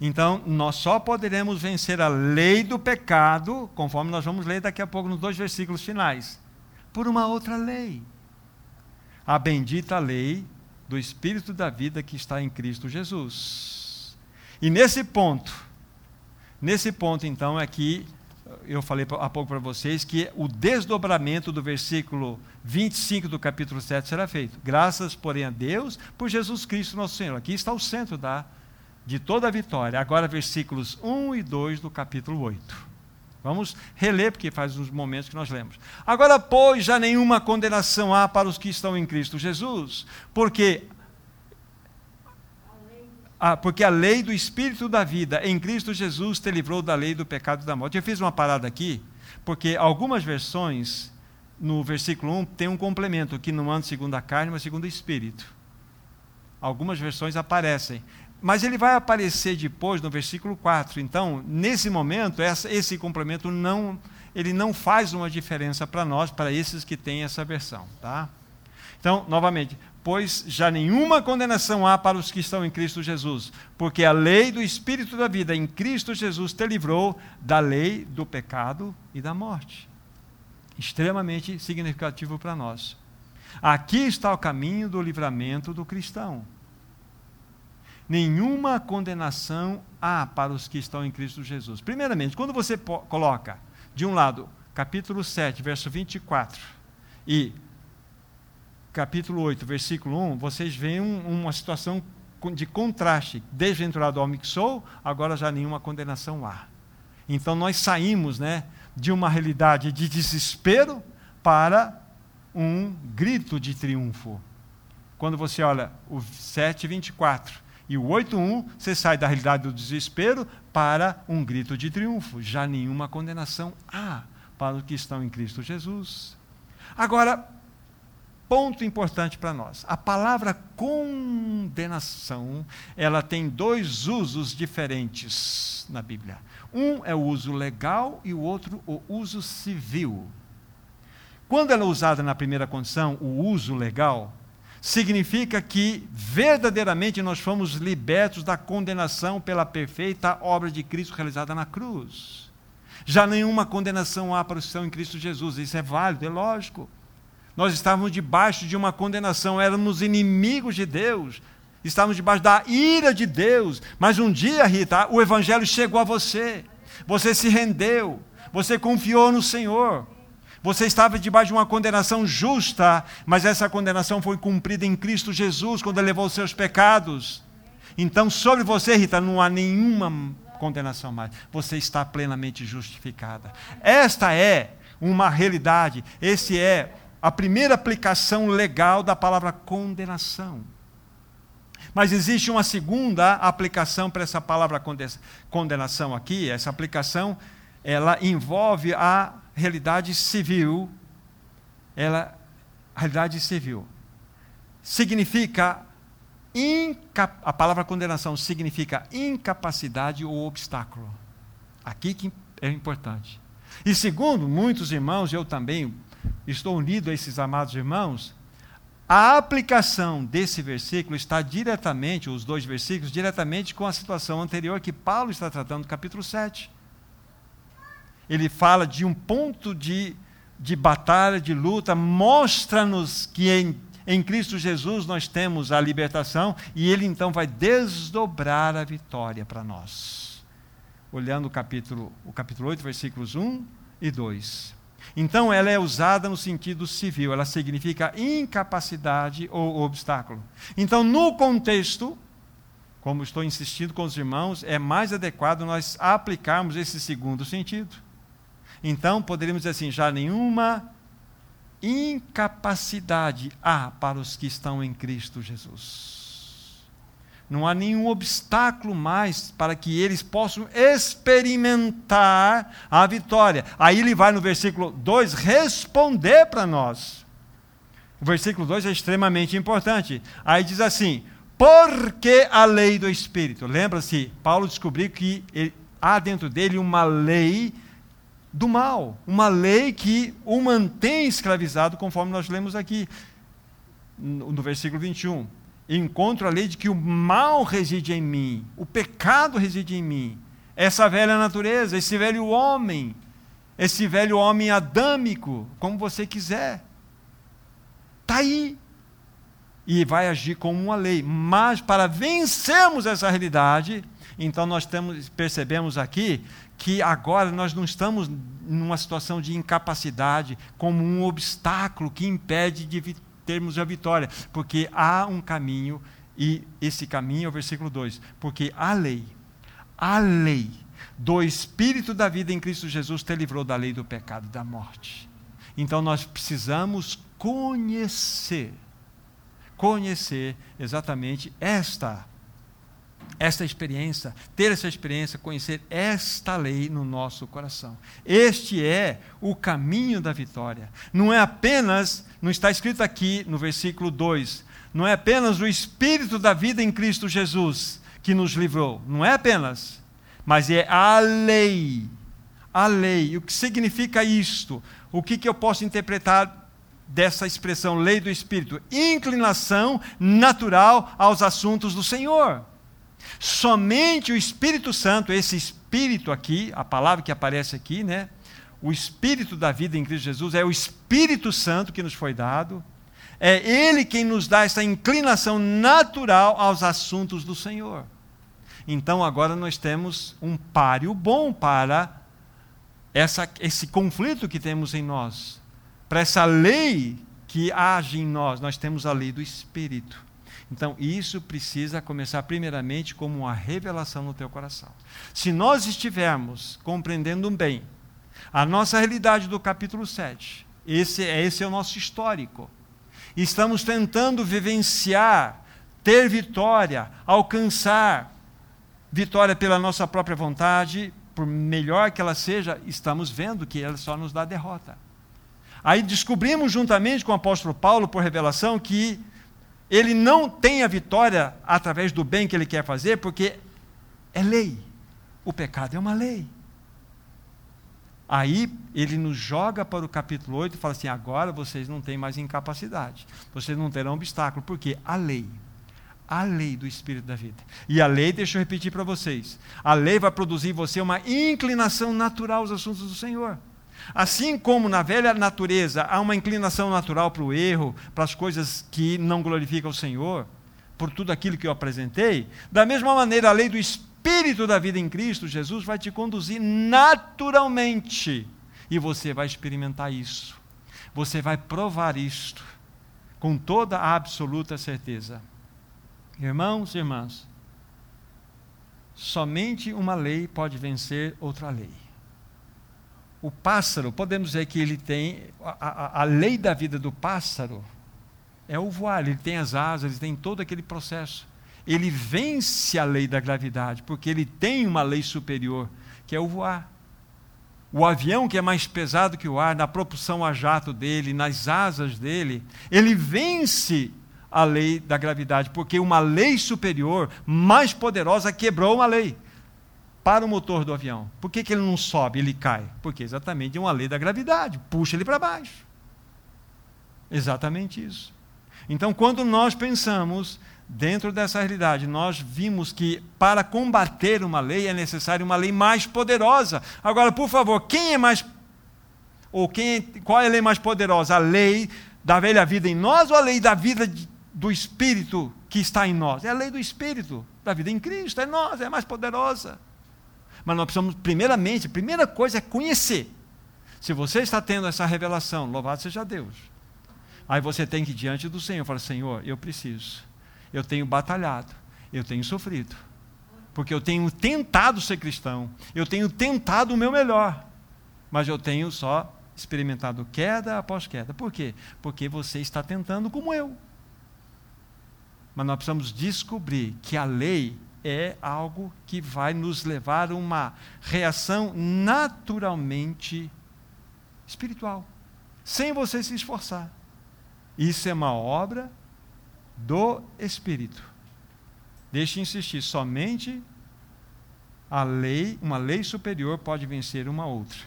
Então, nós só poderemos vencer a lei do pecado, conforme nós vamos ler daqui a pouco nos dois versículos finais por uma outra lei. A bendita lei do Espírito da vida que está em Cristo Jesus. E nesse ponto, nesse ponto então é que eu falei há pouco para vocês que o desdobramento do versículo 25 do capítulo 7 será feito. Graças, porém, a Deus por Jesus Cristo nosso Senhor. Aqui está o centro da, de toda a vitória. Agora, versículos 1 e 2 do capítulo 8. Vamos reler, porque faz uns momentos que nós lemos. Agora, pois, já nenhuma condenação há para os que estão em Cristo Jesus, porque ah, porque a lei do Espírito da vida em Cristo Jesus te livrou da lei do pecado e da morte. Eu fiz uma parada aqui, porque algumas versões, no versículo 1, tem um complemento, que não anda segundo a carne, mas segundo o Espírito. Algumas versões aparecem. Mas ele vai aparecer depois no versículo 4. Então, nesse momento, essa, esse complemento não, ele não faz uma diferença para nós, para esses que têm essa versão. Tá? Então, novamente, pois já nenhuma condenação há para os que estão em Cristo Jesus, porque a lei do Espírito da vida em Cristo Jesus te livrou da lei do pecado e da morte. Extremamente significativo para nós. Aqui está o caminho do livramento do cristão. Nenhuma condenação há para os que estão em Cristo Jesus. Primeiramente, quando você coloca, de um lado, capítulo 7, verso 24, e capítulo 8, versículo 1, vocês veem um, uma situação de contraste. Desventurado homem que sou, agora já nenhuma condenação há. Então nós saímos né, de uma realidade de desespero para um grito de triunfo. Quando você olha o 7,24 e o 8,1, você sai da realidade do desespero para um grito de triunfo. Já nenhuma condenação há para os que estão em Cristo Jesus. Agora, ponto importante para nós. A palavra condenação, ela tem dois usos diferentes na Bíblia. Um é o uso legal e o outro o uso civil. Quando ela é usada na primeira condição, o uso legal, significa que verdadeiramente nós fomos libertos da condenação pela perfeita obra de Cristo realizada na cruz. Já nenhuma condenação há para que estão em Cristo Jesus. Isso é válido, é lógico. Nós estávamos debaixo de uma condenação, éramos inimigos de Deus, estávamos debaixo da ira de Deus. Mas um dia, Rita, o Evangelho chegou a você, você se rendeu, você confiou no Senhor. Você estava debaixo de uma condenação justa, mas essa condenação foi cumprida em Cristo Jesus quando ele levou os seus pecados. Então, sobre você, Rita, não há nenhuma condenação mais. Você está plenamente justificada. Esta é uma realidade. Esse é a primeira aplicação legal da palavra condenação. Mas existe uma segunda aplicação para essa palavra condenação aqui. Essa aplicação ela envolve a realidade civil, ela, a realidade civil, significa Inca, a palavra condenação significa incapacidade ou obstáculo. Aqui que é importante. E segundo muitos irmãos, eu também estou unido a esses amados irmãos, a aplicação desse versículo está diretamente, os dois versículos, diretamente com a situação anterior que Paulo está tratando no capítulo 7 ele fala de um ponto de, de batalha, de luta, mostra-nos que em, em Cristo Jesus nós temos a libertação e ele então vai desdobrar a vitória para nós. Olhando o capítulo, o capítulo 8, versículos 1 e 2. Então, ela é usada no sentido civil, ela significa incapacidade ou obstáculo. Então, no contexto, como estou insistindo com os irmãos, é mais adequado nós aplicarmos esse segundo sentido. Então, poderíamos dizer assim: já nenhuma incapacidade há para os que estão em Cristo Jesus. Não há nenhum obstáculo mais para que eles possam experimentar a vitória. Aí ele vai no versículo 2 responder para nós. O versículo 2 é extremamente importante. Aí diz assim: porque a lei do Espírito. Lembra-se, Paulo descobriu que ele, há dentro dele uma lei do mal, uma lei que o mantém escravizado, conforme nós lemos aqui no, no versículo 21. Encontro a lei de que o mal reside em mim, o pecado reside em mim, essa velha natureza, esse velho homem, esse velho homem adâmico, como você quiser. Está aí. E vai agir como uma lei. Mas para vencermos essa realidade, então nós temos, percebemos aqui que agora nós não estamos numa situação de incapacidade como um obstáculo que impede de termos a vitória, porque há um caminho e esse caminho é o versículo 2, porque a lei, a lei do espírito da vida em Cristo Jesus te livrou da lei do pecado e da morte. Então nós precisamos conhecer conhecer exatamente esta esta experiência, ter essa experiência, conhecer esta lei no nosso coração. Este é o caminho da vitória. Não é apenas, não está escrito aqui no versículo 2, não é apenas o espírito da vida em Cristo Jesus que nos livrou, não é apenas, mas é a lei. A lei. O que significa isto? O que, que eu posso interpretar dessa expressão lei do Espírito? Inclinação natural aos assuntos do Senhor. Somente o Espírito Santo, esse Espírito aqui, a palavra que aparece aqui, né? O Espírito da vida em Cristo Jesus é o Espírito Santo que nos foi dado. É Ele quem nos dá essa inclinação natural aos assuntos do Senhor. Então agora nós temos um páreo bom para essa, esse conflito que temos em nós, para essa lei que age em nós. Nós temos a lei do Espírito. Então, isso precisa começar primeiramente como uma revelação no teu coração. Se nós estivermos compreendendo bem a nossa realidade do capítulo 7, esse, esse é o nosso histórico. Estamos tentando vivenciar, ter vitória, alcançar vitória pela nossa própria vontade, por melhor que ela seja, estamos vendo que ela só nos dá derrota. Aí descobrimos juntamente com o apóstolo Paulo, por revelação, que ele não tem a vitória através do bem que ele quer fazer, porque é lei. O pecado é uma lei. Aí ele nos joga para o capítulo 8 e fala assim: agora vocês não têm mais incapacidade, vocês não terão obstáculo, porque a lei, a lei do Espírito da vida. E a lei, deixa eu repetir para vocês: a lei vai produzir em você uma inclinação natural aos assuntos do Senhor. Assim como na velha natureza há uma inclinação natural para o erro, para as coisas que não glorificam o Senhor, por tudo aquilo que eu apresentei, da mesma maneira a lei do Espírito da vida em Cristo, Jesus vai te conduzir naturalmente e você vai experimentar isso. Você vai provar isto com toda a absoluta certeza. Irmãos e irmãs, somente uma lei pode vencer outra lei o pássaro, podemos dizer que ele tem, a, a, a, lei da vida do pássaro é o voar, ele tem as asas, ele tem todo aquele processo. Ele vence a lei da gravidade, porque ele tem uma lei superior, que é o voar. O avião, que é mais pesado que o ar, na propulsão a jato dele, nas asas dele, ele vence a lei da gravidade, porque uma lei superior, mais poderosa, quebrou uma lei para o motor do avião. Por que, que ele não sobe, ele cai? Porque exatamente é uma lei da gravidade, puxa ele para baixo. Exatamente isso. Então, quando nós pensamos dentro dessa realidade, nós vimos que para combater uma lei é necessário uma lei mais poderosa. Agora, por favor, quem é mais ou quem, qual é a lei mais poderosa? A lei da velha vida em nós ou a lei da vida do Espírito que está em nós? É a lei do Espírito, da vida em Cristo, é nós, é mais poderosa. Mas nós precisamos, primeiramente, a primeira coisa é conhecer. Se você está tendo essa revelação, louvado seja Deus. Aí você tem que ir diante do Senhor, falar: Senhor, eu preciso. Eu tenho batalhado, eu tenho sofrido. Porque eu tenho tentado ser cristão, eu tenho tentado o meu melhor, mas eu tenho só experimentado queda após queda. Por quê? Porque você está tentando como eu. Mas nós precisamos descobrir que a lei é algo que vai nos levar a uma reação naturalmente espiritual, sem você se esforçar. Isso é uma obra do Espírito. Deixe insistir, somente a lei, uma lei superior pode vencer uma outra.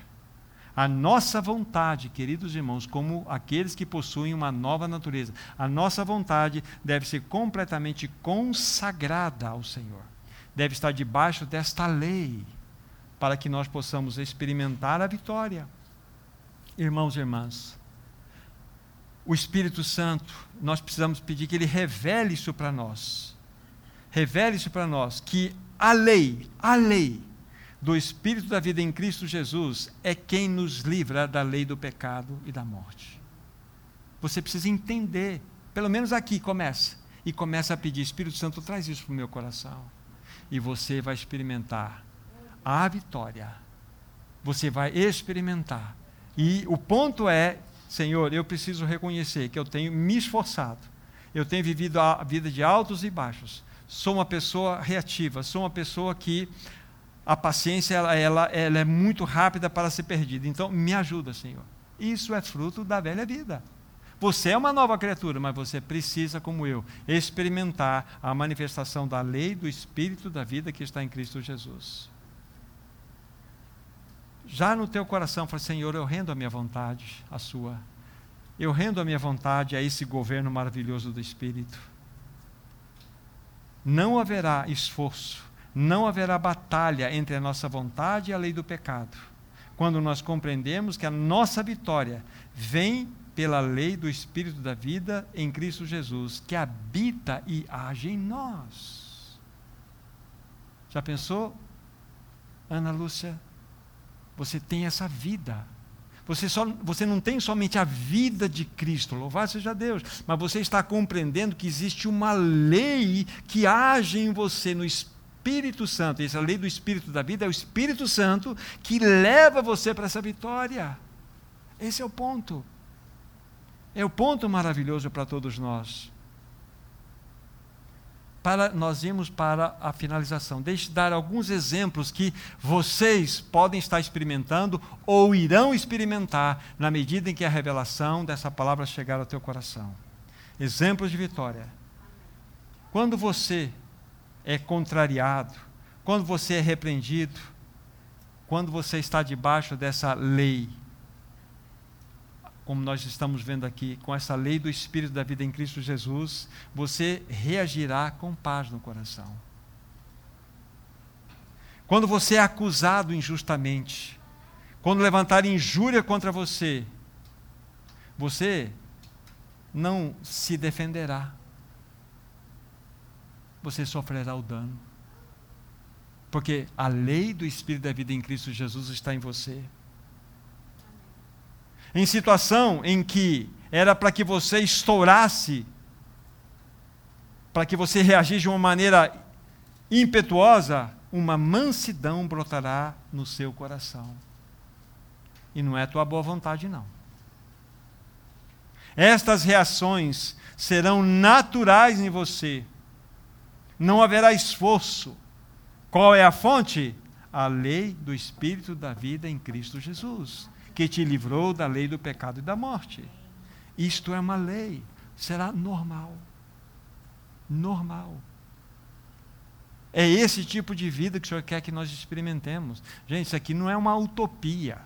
A nossa vontade, queridos irmãos, como aqueles que possuem uma nova natureza, a nossa vontade deve ser completamente consagrada ao Senhor. Deve estar debaixo desta lei, para que nós possamos experimentar a vitória. Irmãos e irmãs, o Espírito Santo, nós precisamos pedir que ele revele isso para nós. Revele isso para nós, que a lei, a lei, do Espírito da vida em Cristo Jesus é quem nos livra da lei do pecado e da morte. Você precisa entender, pelo menos aqui começa, e começa a pedir: Espírito Santo, traz isso para o meu coração. E você vai experimentar a vitória. Você vai experimentar. E o ponto é, Senhor, eu preciso reconhecer que eu tenho me esforçado. Eu tenho vivido a vida de altos e baixos. Sou uma pessoa reativa, sou uma pessoa que a paciência ela, ela, ela é muito rápida para ser perdida. Então, me ajuda, Senhor. Isso é fruto da velha vida. Você é uma nova criatura, mas você precisa, como eu, experimentar a manifestação da lei do Espírito da vida que está em Cristo Jesus. Já no teu coração, fala, Senhor, eu rendo a minha vontade, a sua. eu rendo a minha vontade a esse governo maravilhoso do Espírito. Não haverá esforço, não haverá batalha entre a nossa vontade e a lei do pecado, quando nós compreendemos que a nossa vitória vem pela lei do Espírito da vida em Cristo Jesus, que habita e age em nós. Já pensou, Ana Lúcia? Você tem essa vida. Você, só, você não tem somente a vida de Cristo, louvado seja Deus, mas você está compreendendo que existe uma lei que age em você no Espírito Santo. Essa lei do Espírito da vida é o Espírito Santo que leva você para essa vitória. Esse é o ponto. É o ponto maravilhoso para todos nós. Para nós irmos para a finalização. Deixe dar alguns exemplos que vocês podem estar experimentando ou irão experimentar na medida em que a revelação dessa palavra chegar ao teu coração. Exemplos de vitória. Quando você é contrariado, quando você é repreendido, quando você está debaixo dessa lei, como nós estamos vendo aqui, com essa lei do Espírito da vida em Cristo Jesus, você reagirá com paz no coração. Quando você é acusado injustamente, quando levantar injúria contra você, você não se defenderá. Você sofrerá o dano. Porque a lei do Espírito da vida em Cristo Jesus está em você em situação em que era para que você estourasse, para que você reagisse de uma maneira impetuosa, uma mansidão brotará no seu coração. E não é tua boa vontade, não. Estas reações serão naturais em você. Não haverá esforço. Qual é a fonte? A lei do Espírito da vida em Cristo Jesus que te livrou da lei do pecado e da morte. Isto é uma lei, será normal. Normal. É esse tipo de vida que o Senhor quer que nós experimentemos. Gente, isso aqui não é uma utopia.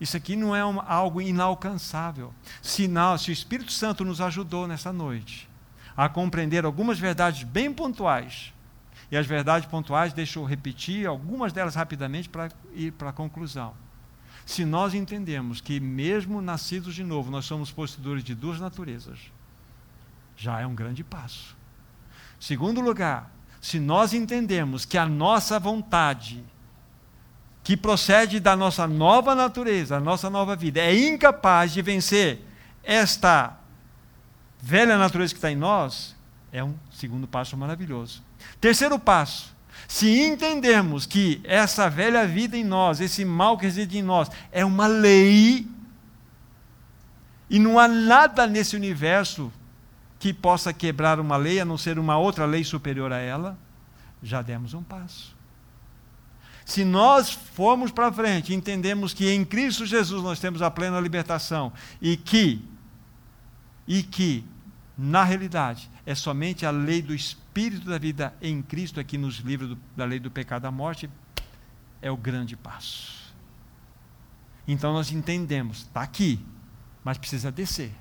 Isso aqui não é uma, algo inalcançável. Sinal, se o Espírito Santo nos ajudou nessa noite a compreender algumas verdades bem pontuais, e as verdades pontuais, deixa eu repetir algumas delas rapidamente para ir para a conclusão. Se nós entendemos que, mesmo nascidos de novo, nós somos possuidores de duas naturezas, já é um grande passo. Segundo lugar, se nós entendemos que a nossa vontade, que procede da nossa nova natureza, a nossa nova vida, é incapaz de vencer esta velha natureza que está em nós, é um segundo passo maravilhoso. Terceiro passo, se entendermos que essa velha vida em nós, esse mal que reside em nós, é uma lei, e não há nada nesse universo que possa quebrar uma lei, a não ser uma outra lei superior a ela, já demos um passo. Se nós formos para frente entendemos que em Cristo Jesus nós temos a plena libertação e que e que na realidade é somente a lei do Espírito da vida em Cristo aqui nos livra do, da lei do pecado da morte, é o grande passo. Então nós entendemos, está aqui, mas precisa descer.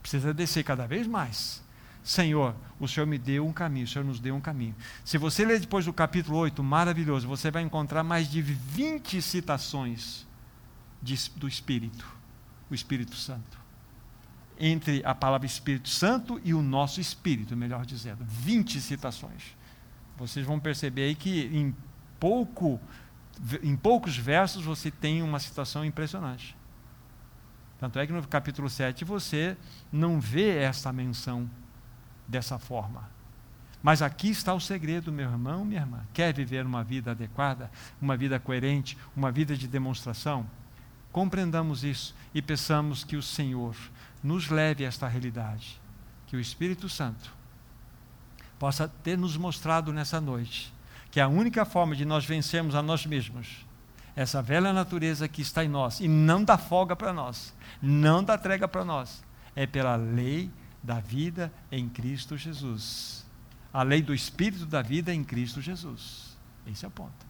Precisa descer cada vez mais. Senhor, o Senhor me deu um caminho, o Senhor nos deu um caminho. Se você ler depois do capítulo 8, maravilhoso, você vai encontrar mais de 20 citações de, do Espírito, o Espírito Santo entre a palavra Espírito Santo e o nosso espírito, melhor dizendo. 20 citações. Vocês vão perceber aí que em, pouco, em poucos versos você tem uma citação impressionante. Tanto é que no capítulo 7 você não vê essa menção dessa forma. Mas aqui está o segredo, meu irmão, minha irmã. Quer viver uma vida adequada, uma vida coerente, uma vida de demonstração? Compreendamos isso e peçamos que o Senhor nos leve a esta realidade. Que o Espírito Santo possa ter nos mostrado nessa noite que a única forma de nós vencermos a nós mesmos, essa velha natureza que está em nós, e não dá folga para nós, não dá trega para nós, é pela lei da vida em Cristo Jesus. A lei do Espírito da vida em Cristo Jesus. Esse é o ponto.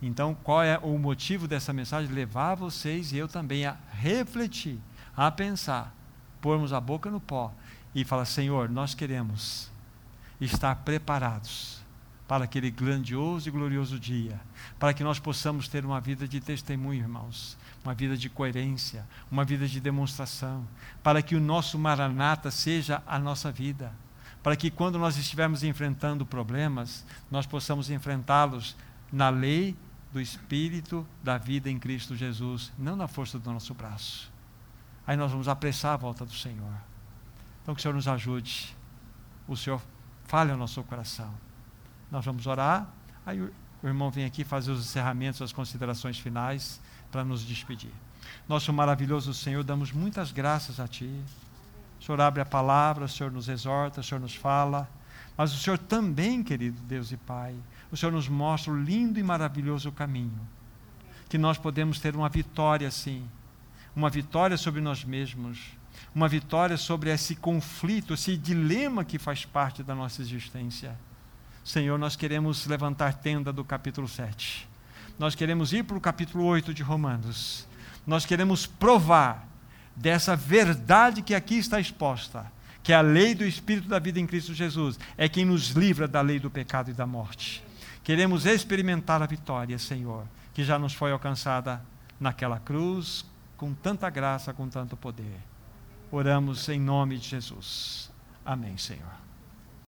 Então, qual é o motivo dessa mensagem? Levar vocês e eu também a refletir, a pensar, pormos a boca no pó e falar: Senhor, nós queremos estar preparados para aquele grandioso e glorioso dia, para que nós possamos ter uma vida de testemunho, irmãos, uma vida de coerência, uma vida de demonstração, para que o nosso maranata seja a nossa vida, para que quando nós estivermos enfrentando problemas, nós possamos enfrentá-los na lei do Espírito da vida em Cristo Jesus, não na força do nosso braço. Aí nós vamos apressar a volta do Senhor. Então que o Senhor nos ajude, o Senhor fale ao nosso coração. Nós vamos orar, aí o irmão vem aqui fazer os encerramentos, as considerações finais para nos despedir. Nosso maravilhoso Senhor, damos muitas graças a Ti. O Senhor abre a palavra, o Senhor nos exorta, o Senhor nos fala, mas o Senhor também, querido Deus e Pai, o Senhor nos mostra o lindo e maravilhoso caminho. Que nós podemos ter uma vitória, sim, uma vitória sobre nós mesmos, uma vitória sobre esse conflito, esse dilema que faz parte da nossa existência. Senhor, nós queremos levantar tenda do capítulo 7 nós queremos ir para o capítulo 8 de Romanos. Nós queremos provar dessa verdade que aqui está exposta, que a lei do Espírito da vida em Cristo Jesus é quem nos livra da lei do pecado e da morte. Queremos experimentar a vitória, Senhor, que já nos foi alcançada naquela cruz, com tanta graça, com tanto poder. Oramos em nome de Jesus. Amém, Senhor.